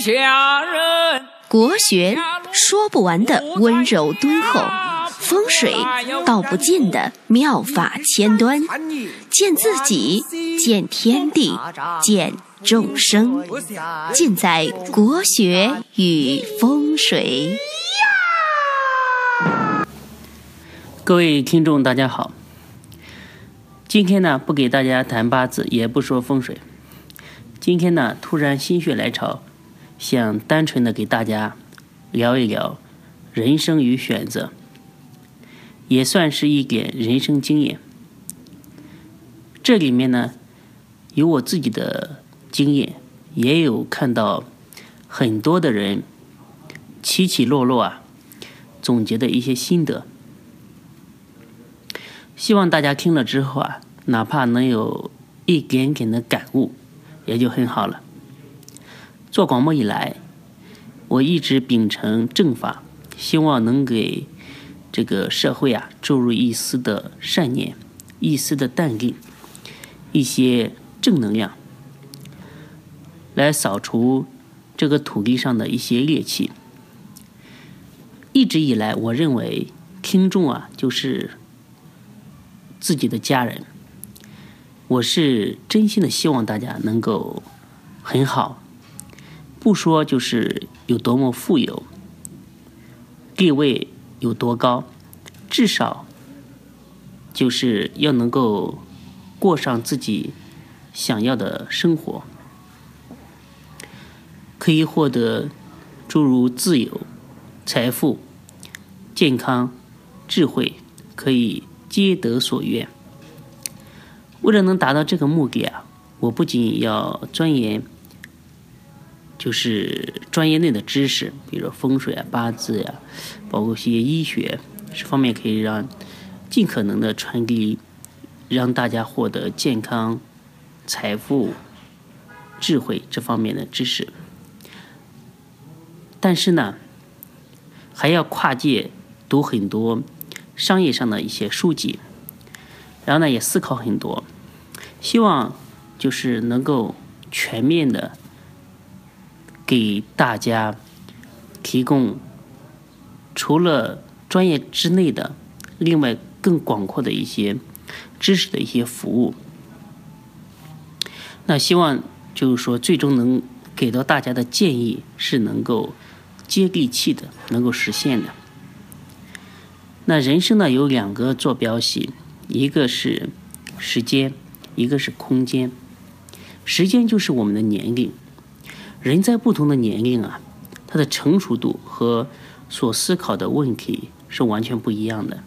下人。国学说不完的温柔敦厚，风水道不尽的妙法千端，见自己，见天地，见众生，尽在国学与风水。各位听众，大家好。今天呢，不给大家谈八字，也不说风水。今天呢，突然心血来潮，想单纯的给大家聊一聊人生与选择，也算是一点人生经验。这里面呢，有我自己的经验，也有看到很多的人起起落落啊，总结的一些心得。希望大家听了之后啊，哪怕能有一点点的感悟，也就很好了。做广播以来，我一直秉承正法，希望能给这个社会啊注入一丝的善念，一丝的淡定，一些正能量，来扫除这个土地上的一些戾气。一直以来，我认为听众啊，就是。自己的家人，我是真心的希望大家能够很好，不说就是有多么富有，地位有多高，至少就是要能够过上自己想要的生活，可以获得诸如自由、财富、健康、智慧，可以。皆得所愿。为了能达到这个目的啊，我不仅要钻研，就是专业内的知识，比如说风水啊、八字呀，包括一些医学，这方面可以让尽可能的传递，让大家获得健康、财富、智慧这方面的知识。但是呢，还要跨界读很多。商业上的一些书籍，然后呢也思考很多，希望就是能够全面的给大家提供除了专业之内的另外更广阔的一些知识的一些服务。那希望就是说最终能给到大家的建议是能够接地气的，能够实现的。那人生呢有两个坐标系，一个是时间，一个是空间。时间就是我们的年龄，人在不同的年龄啊，他的成熟度和所思考的问题是完全不一样的。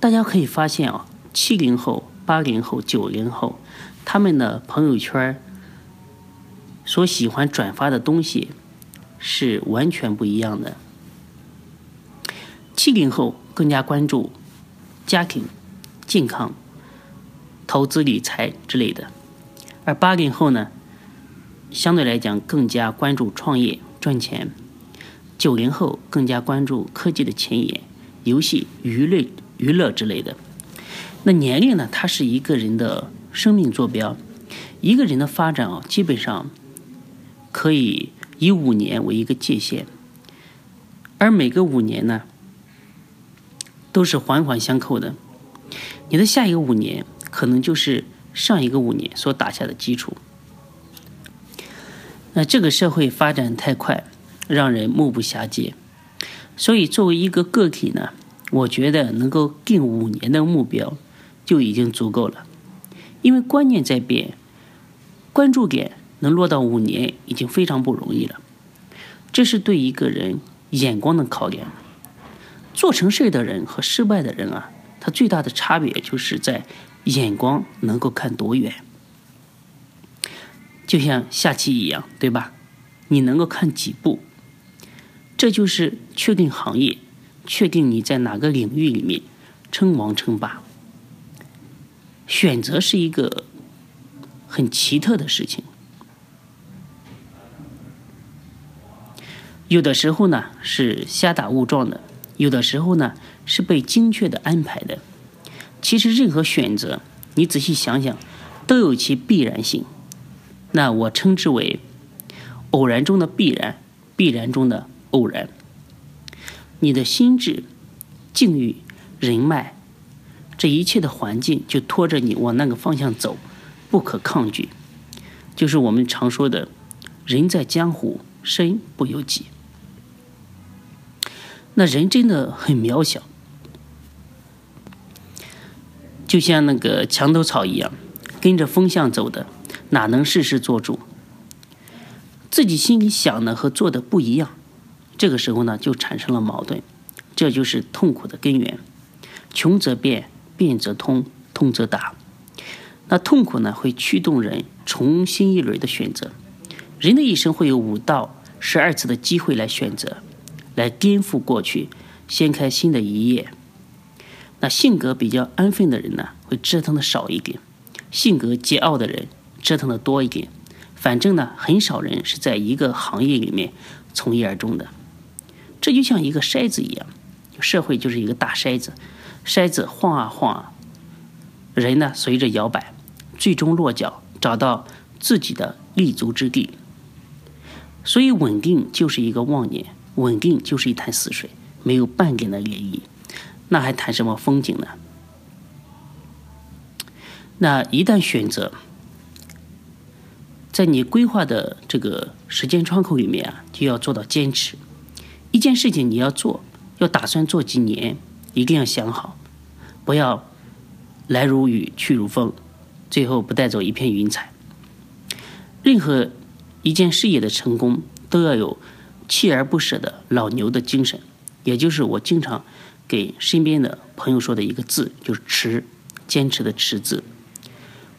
大家可以发现啊，七零后、八零后、九零后，他们的朋友圈所喜欢转发的东西是完全不一样的。七零后。更加关注家庭、健康、投资理财之类的，而八零后呢，相对来讲更加关注创业赚钱；九零后更加关注科技的前沿、游戏、娱乐、娱乐之类的。那年龄呢，它是一个人的生命坐标，一个人的发展啊，基本上可以以五年为一个界限，而每个五年呢。都是环环相扣的，你的下一个五年可能就是上一个五年所打下的基础。那这个社会发展太快，让人目不暇接，所以作为一个个体呢，我觉得能够定五年的目标就已经足够了，因为观念在变，关注点能落到五年已经非常不容易了，这是对一个人眼光的考验。做成事的人和失败的人啊，他最大的差别就是在眼光能够看多远。就像下棋一样，对吧？你能够看几步，这就是确定行业，确定你在哪个领域里面称王称霸。选择是一个很奇特的事情，有的时候呢是瞎打误撞的。有的时候呢，是被精确的安排的。其实任何选择，你仔细想想，都有其必然性。那我称之为偶然中的必然，必然中的偶然。你的心智、境遇、人脉，这一切的环境就拖着你往那个方向走，不可抗拒。就是我们常说的“人在江湖，身不由己”。那人真的很渺小，就像那个墙头草一样，跟着风向走的，哪能事事做主？自己心里想的和做的不一样。这个时候呢，就产生了矛盾，这就是痛苦的根源。穷则变，变则通，通则达。那痛苦呢，会驱动人重新一轮的选择。人的一生会有五到十二次的机会来选择，来颠覆过去，掀开新的一页。那性格比较安分的人呢，会折腾的少一点；性格桀骜的人，折腾的多一点。反正呢，很少人是在一个行业里面从一而终的。这就像一个筛子一样，社会就是一个大筛子，筛子晃啊晃啊，人呢随着摇摆，最终落脚，找到自己的立足之地。所以稳定就是一个妄念，稳定就是一潭死水，没有半点的涟漪，那还谈什么风景呢？那一旦选择，在你规划的这个时间窗口里面啊，就要做到坚持。一件事情你要做，要打算做几年，一定要想好，不要来如雨去如风，最后不带走一片云彩。任何一件事业的成功，都要有锲而不舍的老牛的精神，也就是我经常给身边的朋友说的一个字，就是持，坚持的持字。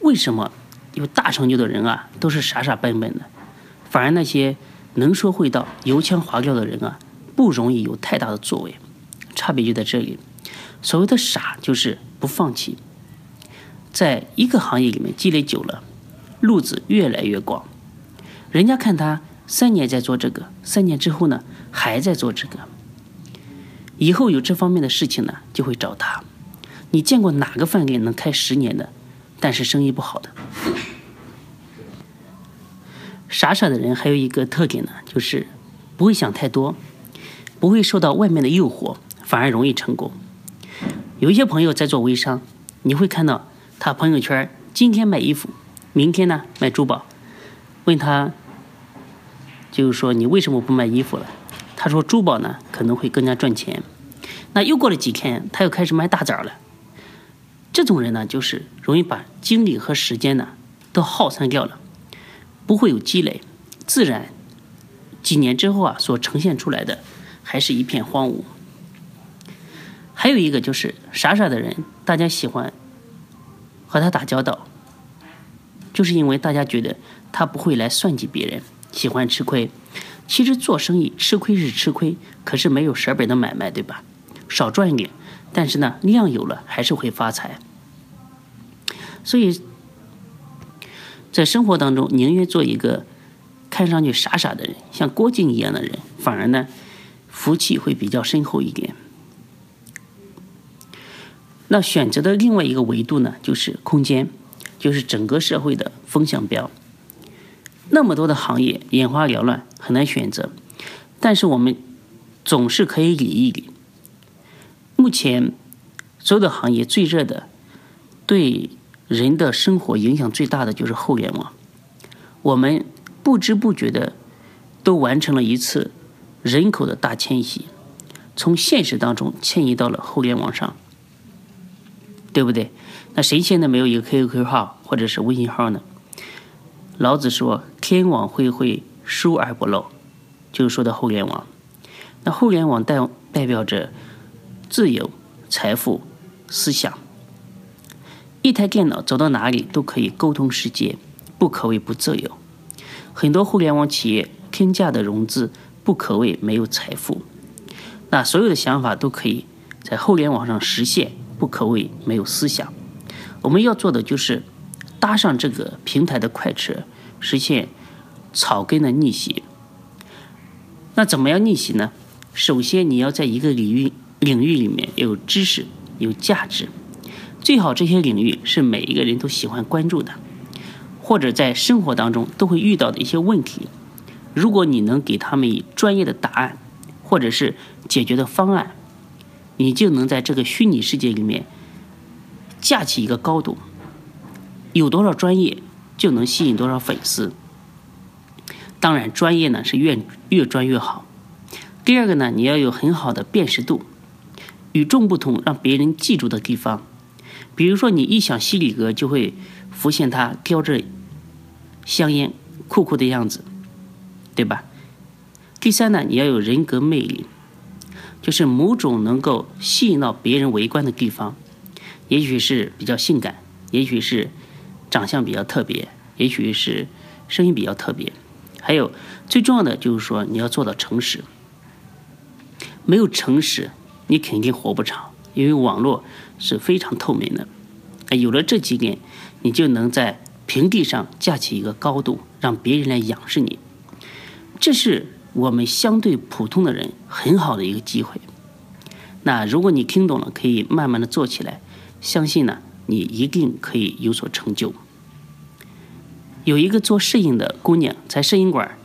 为什么有大成就的人啊，都是傻傻笨笨的，反而那些能说会道、油腔滑调的人啊？不容易有太大的作为，差别就在这里。所谓的傻，就是不放弃，在一个行业里面积累久了，路子越来越广。人家看他三年在做这个，三年之后呢还在做这个，以后有这方面的事情呢就会找他。你见过哪个饭店能开十年的，但是生意不好的？傻傻的人还有一个特点呢，就是不会想太多。不会受到外面的诱惑，反而容易成功。有一些朋友在做微商，你会看到他朋友圈今天卖衣服，明天呢卖珠宝。问他，就是说你为什么不卖衣服了？他说珠宝呢可能会更加赚钱。那又过了几天，他又开始卖大枣了。这种人呢，就是容易把精力和时间呢都耗散掉了，不会有积累，自然几年之后啊所呈现出来的。还是一片荒芜。还有一个就是傻傻的人，大家喜欢和他打交道，就是因为大家觉得他不会来算计别人，喜欢吃亏。其实做生意吃亏是吃亏，可是没有舍本的买卖，对吧？少赚一点，但是呢，量有了还是会发财。所以，在生活当中，宁愿做一个看上去傻傻的人，像郭靖一样的人，反而呢。福气会比较深厚一点。那选择的另外一个维度呢，就是空间，就是整个社会的风向标。那么多的行业眼花缭乱，很难选择。但是我们总是可以理一理。目前所有的行业最热的，对人的生活影响最大的就是互联网。我们不知不觉的都完成了一次。人口的大迁徙，从现实当中迁移到了互联网上，对不对？那谁现在没有一个 QQ 号或者是微信号呢？老子说：“天网恢恢，疏而不漏。”就是说的互联网。那互联网代代表着自由、财富、思想。一台电脑走到哪里都可以沟通世界，不可谓不自由。很多互联网企业天价的融资。不可谓没有财富，那所有的想法都可以在互联网上实现，不可谓没有思想。我们要做的就是搭上这个平台的快车，实现草根的逆袭。那怎么样逆袭呢？首先你要在一个领域领域里面有知识、有价值，最好这些领域是每一个人都喜欢关注的，或者在生活当中都会遇到的一些问题。如果你能给他们以专业的答案，或者是解决的方案，你就能在这个虚拟世界里面架起一个高度。有多少专业，就能吸引多少粉丝。当然，专业呢是越越专越好。第二个呢，你要有很好的辨识度，与众不同，让别人记住的地方。比如说，你一想西里格，就会浮现他叼着香烟、酷酷的样子，对吧？第三呢，你要有人格魅力，就是某种能够吸引到别人围观的地方，也许是比较性感，也许是长相比较特别，也许是声音比较特别。还有最重要的就是说，你要做到诚实。没有诚实，你肯定活不长，因为网络是非常透明的。有了这几点，你就能在平地上架起一个高度，让别人来仰视你。这是我们相对普通的人很好的一个机会。那如果你听懂了，可以慢慢的做起来，相信呢，你一定可以有所成就。有一个做摄影的姑娘，在摄影馆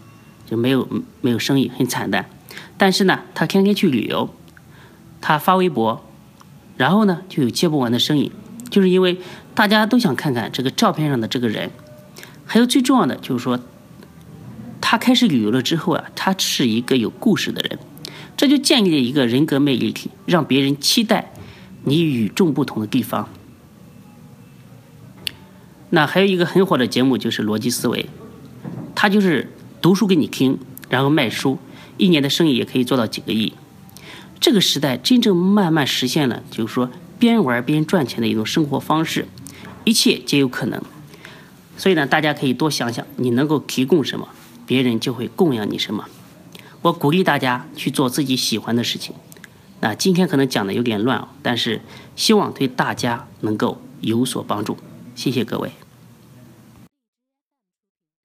就没有没有生意，很惨淡。但是呢，她天天去旅游，他发微博，然后呢就有接不完的生意，就是因为大家都想看看这个照片上的这个人。还有最重要的就是说，他开始旅游了之后啊，他是一个有故事的人，这就建立了一个人格魅力体，让别人期待你与众不同的地方。那还有一个很火的节目就是逻辑思维，他就是读书给你听，然后卖书，一年的生意也可以做到几个亿。这个时代真正慢慢实现了，就是说边玩边赚钱的一种生活方式，一切皆有可能。所以呢，大家可以多想想，你能够提供什么，别人就会供养你什么。我鼓励大家去做自己喜欢的事情。那今天可能讲的有点乱，但是希望对大家能够有所帮助。谢谢各位。